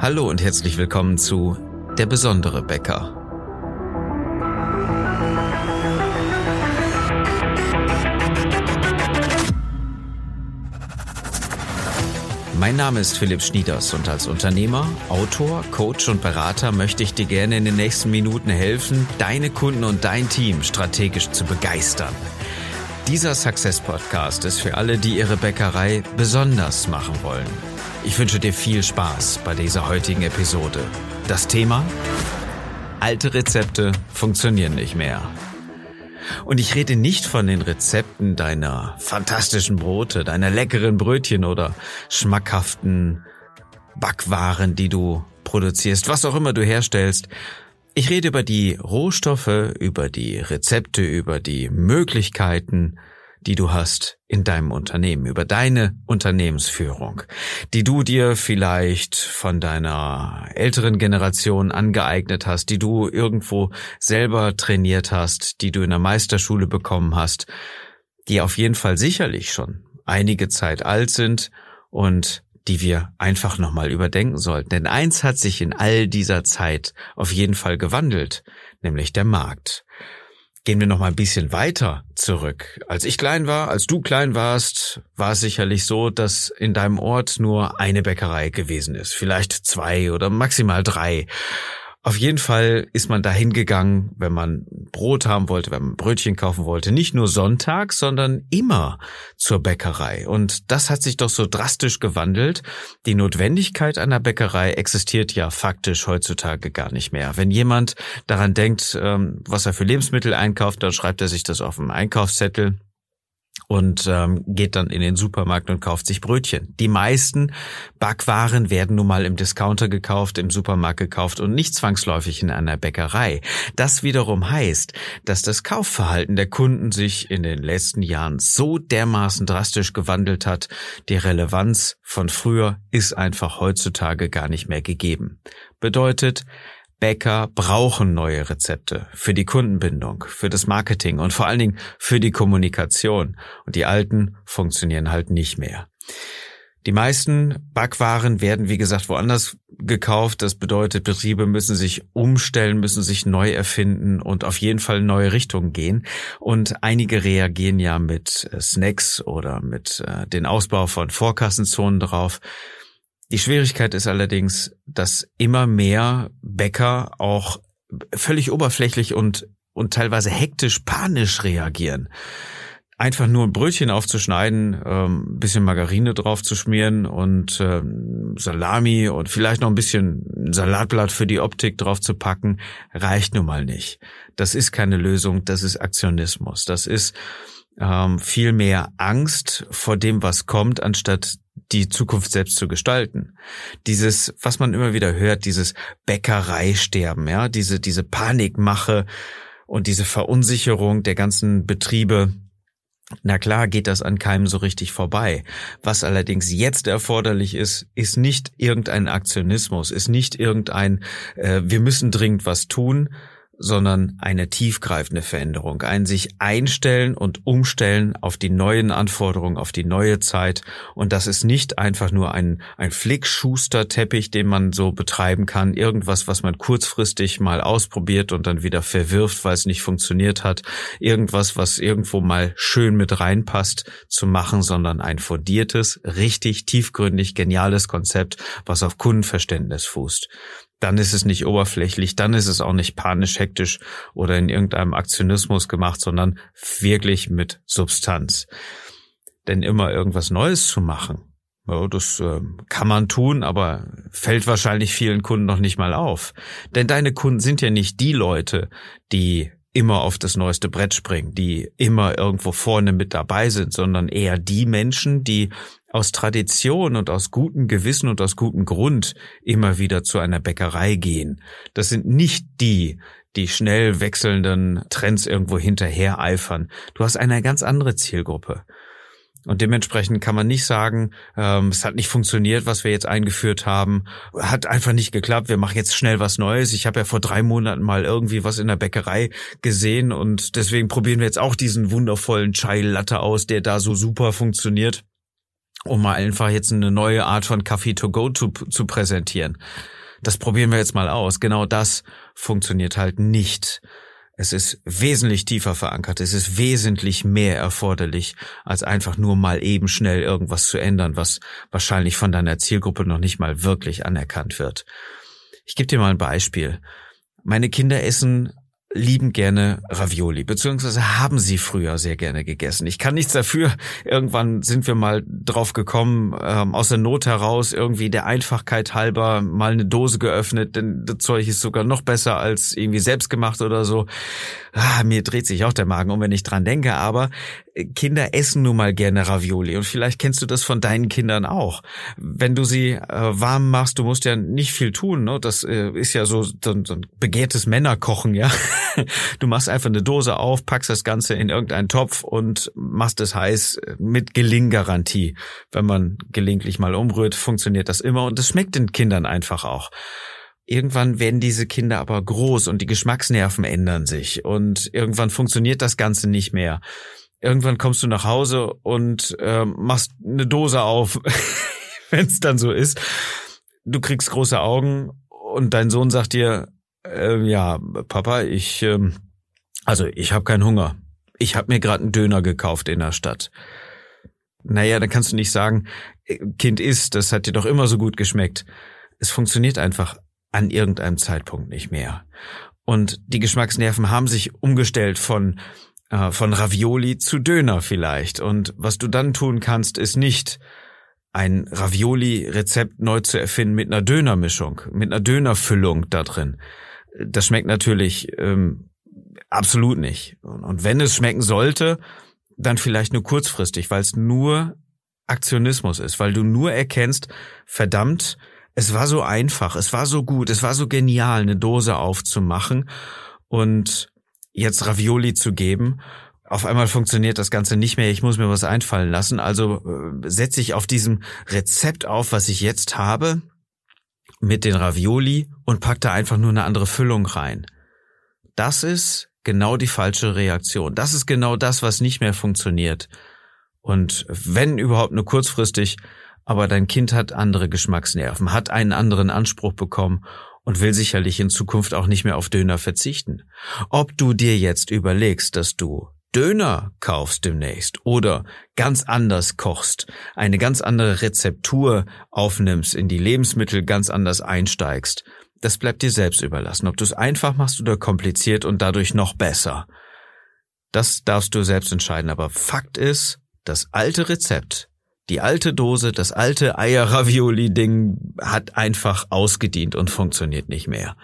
Hallo und herzlich willkommen zu Der besondere Bäcker. Mein Name ist Philipp Schnieders und als Unternehmer, Autor, Coach und Berater möchte ich dir gerne in den nächsten Minuten helfen, deine Kunden und dein Team strategisch zu begeistern. Dieser Success Podcast ist für alle, die ihre Bäckerei besonders machen wollen. Ich wünsche dir viel Spaß bei dieser heutigen Episode. Das Thema? Alte Rezepte funktionieren nicht mehr. Und ich rede nicht von den Rezepten deiner fantastischen Brote, deiner leckeren Brötchen oder schmackhaften Backwaren, die du produzierst, was auch immer du herstellst. Ich rede über die Rohstoffe, über die Rezepte, über die Möglichkeiten, die du hast in deinem Unternehmen, über deine Unternehmensführung, die du dir vielleicht von deiner älteren Generation angeeignet hast, die du irgendwo selber trainiert hast, die du in der Meisterschule bekommen hast, die auf jeden Fall sicherlich schon einige Zeit alt sind und die wir einfach nochmal überdenken sollten. Denn eins hat sich in all dieser Zeit auf jeden Fall gewandelt, nämlich der Markt. Gehen wir noch mal ein bisschen weiter zurück. Als ich klein war, als du klein warst, war es sicherlich so, dass in deinem Ort nur eine Bäckerei gewesen ist. Vielleicht zwei oder maximal drei. Auf jeden Fall ist man dahin gegangen, wenn man Brot haben wollte, wenn man Brötchen kaufen wollte, nicht nur Sonntag, sondern immer zur Bäckerei. Und das hat sich doch so drastisch gewandelt. Die Notwendigkeit einer Bäckerei existiert ja faktisch heutzutage gar nicht mehr. Wenn jemand daran denkt, ähm, was er für Lebensmittel einkauft, dann schreibt er sich das auf dem Einkaufszettel und ähm, geht dann in den Supermarkt und kauft sich Brötchen. Die meisten Backwaren werden nun mal im Discounter gekauft, im Supermarkt gekauft und nicht zwangsläufig in einer Bäckerei. Das wiederum heißt, dass das Kaufverhalten der Kunden sich in den letzten Jahren so dermaßen drastisch gewandelt hat, die Relevanz von früher ist einfach heutzutage gar nicht mehr gegeben. Bedeutet, Bäcker brauchen neue Rezepte für die Kundenbindung, für das Marketing und vor allen Dingen für die Kommunikation. Und die alten funktionieren halt nicht mehr. Die meisten Backwaren werden, wie gesagt, woanders gekauft. Das bedeutet, Betriebe müssen sich umstellen, müssen sich neu erfinden und auf jeden Fall neue Richtungen gehen. Und einige reagieren ja mit äh, Snacks oder mit äh, den Ausbau von Vorkassenzonen drauf. Die Schwierigkeit ist allerdings, dass immer mehr Bäcker auch völlig oberflächlich und, und teilweise hektisch panisch reagieren. Einfach nur ein Brötchen aufzuschneiden, ähm, bisschen Margarine drauf zu schmieren und ähm, Salami und vielleicht noch ein bisschen Salatblatt für die Optik drauf zu packen, reicht nun mal nicht. Das ist keine Lösung, das ist Aktionismus. Das ist ähm, viel mehr Angst vor dem, was kommt, anstatt die Zukunft selbst zu gestalten. Dieses, was man immer wieder hört, dieses Bäckereisterben, ja, diese, diese Panikmache und diese Verunsicherung der ganzen Betriebe, na klar geht das an keinem so richtig vorbei. Was allerdings jetzt erforderlich ist, ist nicht irgendein Aktionismus, ist nicht irgendein, äh, wir müssen dringend was tun, sondern eine tiefgreifende Veränderung, ein sich einstellen und umstellen auf die neuen Anforderungen, auf die neue Zeit. Und das ist nicht einfach nur ein, ein Flickschuster-Teppich, den man so betreiben kann, irgendwas, was man kurzfristig mal ausprobiert und dann wieder verwirft, weil es nicht funktioniert hat, irgendwas, was irgendwo mal schön mit reinpasst zu machen, sondern ein fundiertes, richtig tiefgründig, geniales Konzept, was auf Kundenverständnis fußt dann ist es nicht oberflächlich, dann ist es auch nicht panisch hektisch oder in irgendeinem Aktionismus gemacht, sondern wirklich mit Substanz. Denn immer irgendwas Neues zu machen, ja, das äh, kann man tun, aber fällt wahrscheinlich vielen Kunden noch nicht mal auf. Denn deine Kunden sind ja nicht die Leute, die immer auf das neueste Brett springen, die immer irgendwo vorne mit dabei sind, sondern eher die Menschen, die aus Tradition und aus gutem Gewissen und aus gutem Grund immer wieder zu einer Bäckerei gehen. Das sind nicht die, die schnell wechselnden Trends irgendwo hinterher eifern. Du hast eine ganz andere Zielgruppe. Und dementsprechend kann man nicht sagen, ähm, es hat nicht funktioniert, was wir jetzt eingeführt haben, hat einfach nicht geklappt, wir machen jetzt schnell was Neues. Ich habe ja vor drei Monaten mal irgendwie was in der Bäckerei gesehen und deswegen probieren wir jetzt auch diesen wundervollen Chai Latte aus, der da so super funktioniert. um mal einfach jetzt eine neue Art von Kaffee to go zu, zu präsentieren. Das probieren wir jetzt mal aus. Genau das funktioniert halt nicht. Es ist wesentlich tiefer verankert. Es ist wesentlich mehr erforderlich, als einfach nur mal eben schnell irgendwas zu ändern, was wahrscheinlich von deiner Zielgruppe noch nicht mal wirklich anerkannt wird. Ich gebe dir mal ein Beispiel. Meine Kinder essen lieben gerne Ravioli, beziehungsweise haben sie früher sehr gerne gegessen. Ich kann nichts dafür. Irgendwann sind wir mal drauf gekommen, ähm, aus der Not heraus, irgendwie der Einfachkeit halber mal eine Dose geöffnet, denn das Zeug ist sogar noch besser als irgendwie selbst gemacht oder so. Ah, mir dreht sich auch der Magen um, wenn ich dran denke, aber Kinder essen nun mal gerne Ravioli und vielleicht kennst du das von deinen Kindern auch. Wenn du sie äh, warm machst, du musst ja nicht viel tun, ne? Das äh, ist ja so, so, so ein begehrtes Männerkochen, ja. Du machst einfach eine Dose auf, packst das Ganze in irgendeinen Topf und machst es heiß mit Gelinggarantie. Wenn man gelegentlich mal umrührt, funktioniert das immer und es schmeckt den Kindern einfach auch. Irgendwann werden diese Kinder aber groß und die Geschmacksnerven ändern sich und irgendwann funktioniert das Ganze nicht mehr irgendwann kommst du nach Hause und äh, machst eine Dose auf, wenn es dann so ist. Du kriegst große Augen und dein Sohn sagt dir, äh, ja, Papa, ich, äh, also ich habe keinen Hunger. Ich habe mir gerade einen Döner gekauft in der Stadt. Naja, dann kannst du nicht sagen, äh, Kind isst, das hat dir doch immer so gut geschmeckt. Es funktioniert einfach an irgendeinem Zeitpunkt nicht mehr. Und die Geschmacksnerven haben sich umgestellt von äh, von Ravioli zu Döner vielleicht. Und was du dann tun kannst, ist nicht ein Ravioli-Rezept neu zu erfinden mit einer Dönermischung, mit einer Dönerfüllung da drin. Das schmeckt natürlich ähm, absolut nicht. Und wenn es schmecken sollte, dann vielleicht nur kurzfristig, weil es nur Aktionismus ist, weil du nur erkennst, verdammt, es war so einfach, es war so gut, es war so genial, eine Dose aufzumachen und jetzt Ravioli zu geben. Auf einmal funktioniert das Ganze nicht mehr. Ich muss mir was einfallen lassen. Also äh, setze ich auf diesem Rezept auf, was ich jetzt habe, mit den Ravioli und pack da einfach nur eine andere Füllung rein. Das ist genau die falsche Reaktion. Das ist genau das, was nicht mehr funktioniert. Und wenn überhaupt nur kurzfristig, aber dein Kind hat andere Geschmacksnerven, hat einen anderen Anspruch bekommen und will sicherlich in Zukunft auch nicht mehr auf Döner verzichten. Ob du dir jetzt überlegst, dass du Döner kaufst demnächst oder ganz anders kochst, eine ganz andere Rezeptur aufnimmst, in die Lebensmittel ganz anders einsteigst, das bleibt dir selbst überlassen. Ob du es einfach machst oder kompliziert und dadurch noch besser. Das darfst du selbst entscheiden. Aber Fakt ist, das alte Rezept die alte Dose, das alte Eier-Ravioli-Ding hat einfach ausgedient und funktioniert nicht mehr.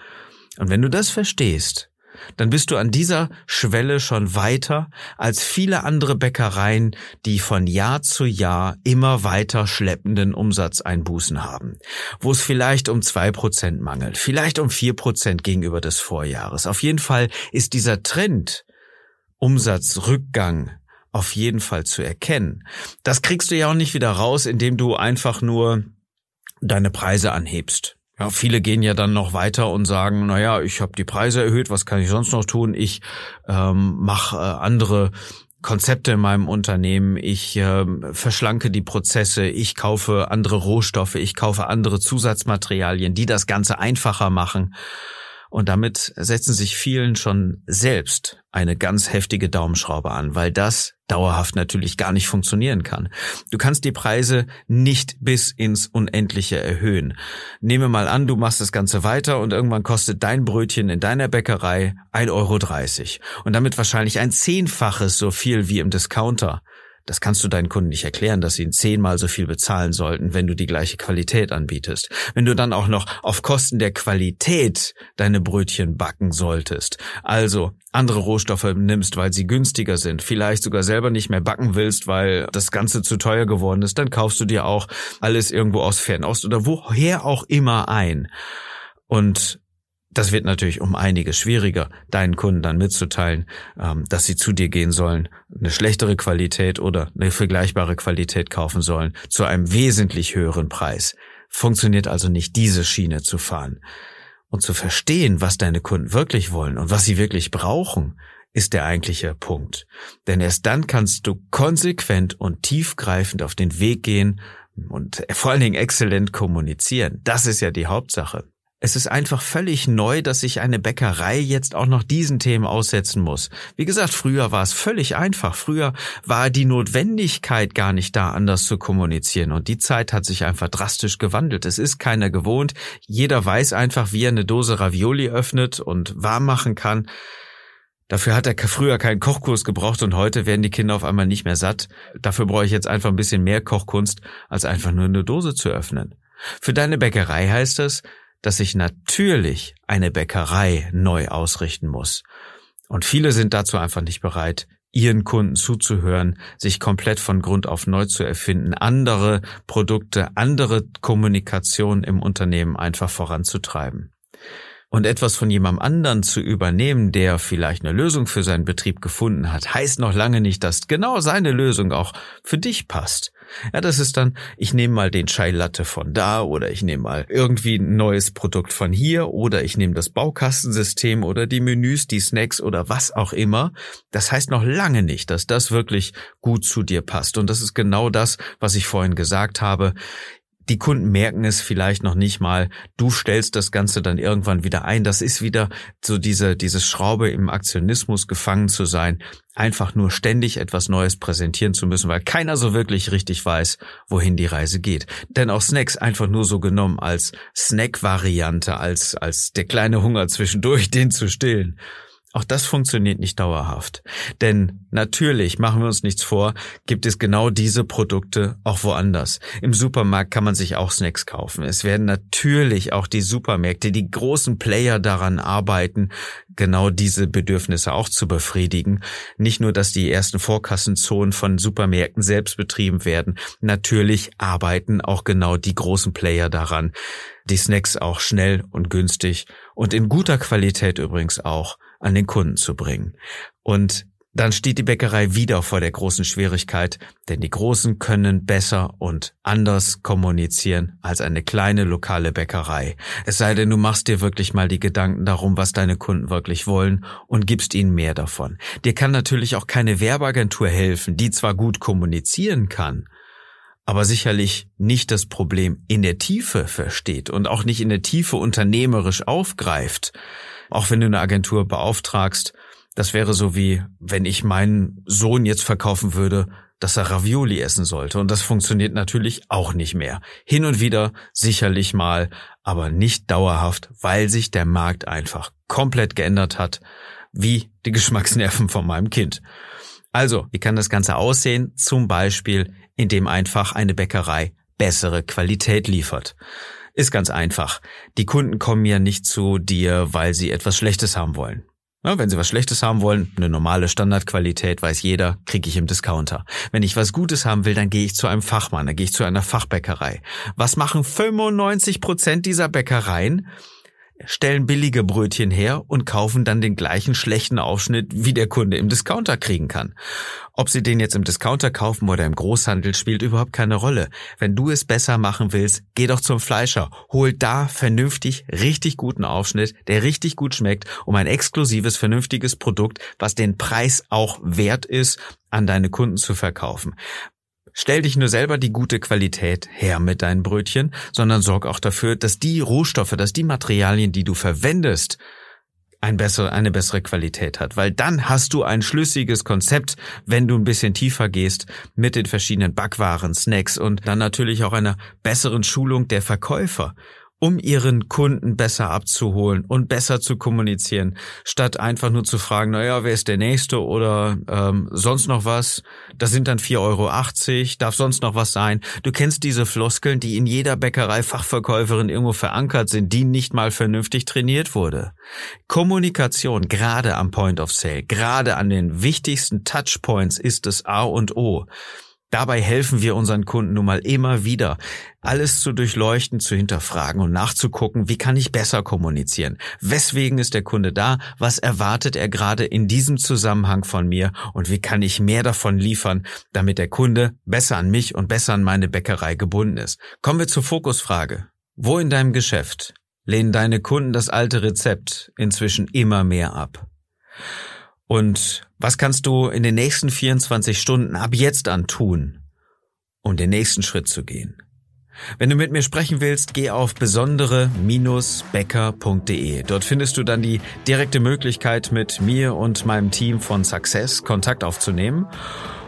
Und wenn du das verstehst, dann bist du an dieser Schwelle schon weiter als viele andere Bäckereien, die von Jahr zu Jahr immer weiter schleppenden Umsatzeinbußen haben, wo es vielleicht um zwei Prozent mangelt, vielleicht um vier Prozent gegenüber des Vorjahres. Auf jeden Fall ist dieser Trend Umsatzrückgang auf jeden Fall zu erkennen. Das kriegst du ja auch nicht wieder raus, indem du einfach nur deine Preise anhebst. Ja, viele gehen ja dann noch weiter und sagen, na ja, ich habe die Preise erhöht, was kann ich sonst noch tun? Ich ähm, mache äh, andere Konzepte in meinem Unternehmen, ich äh, verschlanke die Prozesse, ich kaufe andere Rohstoffe, ich kaufe andere Zusatzmaterialien, die das Ganze einfacher machen. Und damit setzen sich vielen schon selbst eine ganz heftige Daumenschraube an, weil das dauerhaft natürlich gar nicht funktionieren kann. Du kannst die Preise nicht bis ins Unendliche erhöhen. Nehme mal an, du machst das Ganze weiter und irgendwann kostet dein Brötchen in deiner Bäckerei 1,30 Euro und damit wahrscheinlich ein Zehnfaches so viel wie im Discounter. Das kannst du deinen Kunden nicht erklären, dass sie ihn zehnmal so viel bezahlen sollten, wenn du die gleiche Qualität anbietest. Wenn du dann auch noch auf Kosten der Qualität deine Brötchen backen solltest, also andere Rohstoffe nimmst, weil sie günstiger sind, vielleicht sogar selber nicht mehr backen willst, weil das Ganze zu teuer geworden ist, dann kaufst du dir auch alles irgendwo aus Fernost oder woher auch immer ein. Und das wird natürlich um einiges schwieriger, deinen Kunden dann mitzuteilen, ähm, dass sie zu dir gehen sollen, eine schlechtere Qualität oder eine vergleichbare Qualität kaufen sollen, zu einem wesentlich höheren Preis. Funktioniert also nicht, diese Schiene zu fahren. Und zu verstehen, was deine Kunden wirklich wollen und was sie wirklich brauchen, ist der eigentliche Punkt. Denn erst dann kannst du konsequent und tiefgreifend auf den Weg gehen und vor allen Dingen exzellent kommunizieren. Das ist ja die Hauptsache. Es ist einfach völlig neu, dass sich eine Bäckerei jetzt auch noch diesen Themen aussetzen muss. Wie gesagt, früher war es völlig einfach. Früher war die Notwendigkeit gar nicht da, anders zu kommunizieren. Und die Zeit hat sich einfach drastisch gewandelt. Es ist keiner gewohnt. Jeder weiß einfach, wie er eine Dose Ravioli öffnet und warm machen kann. Dafür hat er früher keinen Kochkurs gebraucht und heute werden die Kinder auf einmal nicht mehr satt. Dafür brauche ich jetzt einfach ein bisschen mehr Kochkunst, als einfach nur eine Dose zu öffnen. Für deine Bäckerei heißt das, dass sich natürlich eine Bäckerei neu ausrichten muss. Und viele sind dazu einfach nicht bereit, ihren Kunden zuzuhören, sich komplett von Grund auf neu zu erfinden, andere Produkte, andere Kommunikation im Unternehmen einfach voranzutreiben. Und etwas von jemandem anderen zu übernehmen, der vielleicht eine Lösung für seinen Betrieb gefunden hat, heißt noch lange nicht, dass genau seine Lösung auch für dich passt. Ja, das ist dann, ich nehme mal den Chai Latte von da oder ich nehme mal irgendwie ein neues Produkt von hier oder ich nehme das Baukastensystem oder die Menüs, die Snacks oder was auch immer. Das heißt noch lange nicht, dass das wirklich gut zu dir passt. Und das ist genau das, was ich vorhin gesagt habe die Kunden merken es vielleicht noch nicht mal. Du stellst das Ganze dann irgendwann wieder ein. Das ist wieder so diese, diese Schraube im Aktionismus gefangen zu sein. Einfach nur ständig etwas Neues präsentieren zu müssen, weil keiner so wirklich richtig weiß, wohin die Reise geht. Denn auch Snacks einfach nur so genommen als Snack-Variante, als, als der kleine Hunger zwischendurch, den zu stillen. Auch das funktioniert nicht dauerhaft. Denn natürlich, machen wir uns nichts vor, gibt es genau diese Produkte auch woanders. Im Supermarkt kann man sich auch Snacks kaufen. Es werden natürlich auch die Supermärkte, die großen Player daran arbeiten, genau diese Bedürfnisse auch zu befriedigen. Nicht nur, dass die ersten Vorkassenzonen von Supermärkten selbst betrieben werden. Natürlich arbeiten auch genau die großen Player daran, die Snacks auch schnell und günstig und in guter Qualität übrigens auch an den Kunden zu bringen. Und dann steht die Bäckerei wieder vor der großen Schwierigkeit, denn die Großen können besser und anders kommunizieren als eine kleine lokale Bäckerei. Es sei denn, du machst dir wirklich mal die Gedanken darum, was deine Kunden wirklich wollen und gibst ihnen mehr davon. Dir kann natürlich auch keine Werbeagentur helfen, die zwar gut kommunizieren kann, aber sicherlich nicht das Problem in der Tiefe versteht und auch nicht in der Tiefe unternehmerisch aufgreift. Auch wenn du eine Agentur beauftragst, das wäre so wie, wenn ich meinen Sohn jetzt verkaufen würde, dass er Ravioli essen sollte. Und das funktioniert natürlich auch nicht mehr. Hin und wieder sicherlich mal, aber nicht dauerhaft, weil sich der Markt einfach komplett geändert hat, wie die Geschmacksnerven von meinem Kind. Also, wie kann das Ganze aussehen? Zum Beispiel, indem einfach eine Bäckerei bessere Qualität liefert. Ist ganz einfach. Die Kunden kommen ja nicht zu dir, weil sie etwas Schlechtes haben wollen. Ja, wenn sie was Schlechtes haben wollen, eine normale Standardqualität, weiß jeder, kriege ich im Discounter. Wenn ich was Gutes haben will, dann gehe ich zu einem Fachmann, dann gehe ich zu einer Fachbäckerei. Was machen 95 Prozent dieser Bäckereien? Stellen billige Brötchen her und kaufen dann den gleichen schlechten Aufschnitt, wie der Kunde im Discounter kriegen kann. Ob sie den jetzt im Discounter kaufen oder im Großhandel, spielt überhaupt keine Rolle. Wenn du es besser machen willst, geh doch zum Fleischer. Hol da vernünftig, richtig guten Aufschnitt, der richtig gut schmeckt, um ein exklusives, vernünftiges Produkt, was den Preis auch wert ist, an deine Kunden zu verkaufen. Stell dich nur selber die gute Qualität her mit deinen Brötchen, sondern sorg auch dafür, dass die Rohstoffe, dass die Materialien, die du verwendest, ein bessere, eine bessere Qualität hat, weil dann hast du ein schlüssiges Konzept, wenn du ein bisschen tiefer gehst mit den verschiedenen Backwaren, Snacks und dann natürlich auch einer besseren Schulung der Verkäufer um ihren Kunden besser abzuholen und besser zu kommunizieren, statt einfach nur zu fragen, naja, wer ist der Nächste oder ähm, sonst noch was. Das sind dann 4,80 Euro, darf sonst noch was sein. Du kennst diese Floskeln, die in jeder Bäckerei Fachverkäuferin irgendwo verankert sind, die nicht mal vernünftig trainiert wurde. Kommunikation, gerade am Point of Sale, gerade an den wichtigsten Touchpoints ist es A und O. Dabei helfen wir unseren Kunden nun mal immer wieder, alles zu durchleuchten, zu hinterfragen und nachzugucken, wie kann ich besser kommunizieren? Weswegen ist der Kunde da? Was erwartet er gerade in diesem Zusammenhang von mir? Und wie kann ich mehr davon liefern, damit der Kunde besser an mich und besser an meine Bäckerei gebunden ist? Kommen wir zur Fokusfrage. Wo in deinem Geschäft lehnen deine Kunden das alte Rezept inzwischen immer mehr ab? Und was kannst du in den nächsten 24 Stunden ab jetzt an tun, um den nächsten Schritt zu gehen? Wenn du mit mir sprechen willst, geh auf besondere-becker.de. Dort findest du dann die direkte Möglichkeit, mit mir und meinem Team von Success Kontakt aufzunehmen.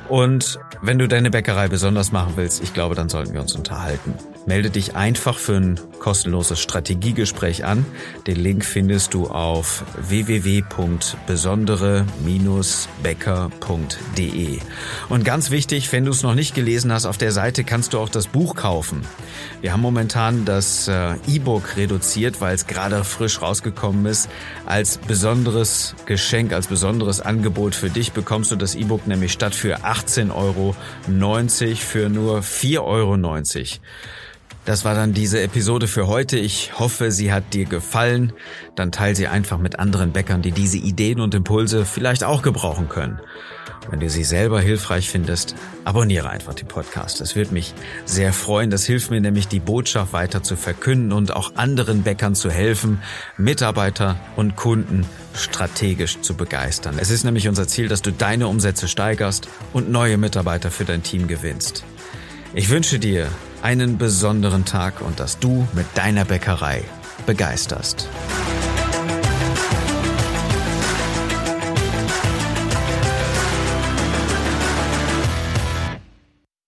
Und wenn du deine Bäckerei besonders machen willst, ich glaube, dann sollten wir uns unterhalten. Melde dich einfach für ein kostenloses Strategiegespräch an. Den Link findest du auf www.besondere-becker.de. Und ganz wichtig, wenn du es noch nicht gelesen hast, auf der Seite kannst du auch das Buch kaufen. Wir haben momentan das äh, E-Book reduziert, weil es gerade frisch rausgekommen ist. Als besonderes Geschenk, als besonderes Angebot für dich bekommst du das E-Book nämlich statt für 18,90 Euro für nur 4,90 Euro. Das war dann diese Episode für heute. Ich hoffe, sie hat dir gefallen. Dann teil sie einfach mit anderen Bäckern, die diese Ideen und Impulse vielleicht auch gebrauchen können. Wenn du sie selber hilfreich findest, abonniere einfach den Podcast. Das würde mich sehr freuen. Das hilft mir nämlich, die Botschaft weiter zu verkünden und auch anderen Bäckern zu helfen, Mitarbeiter und Kunden strategisch zu begeistern. Es ist nämlich unser Ziel, dass du deine Umsätze steigerst und neue Mitarbeiter für dein Team gewinnst. Ich wünsche dir einen besonderen Tag und dass du mit deiner Bäckerei begeisterst.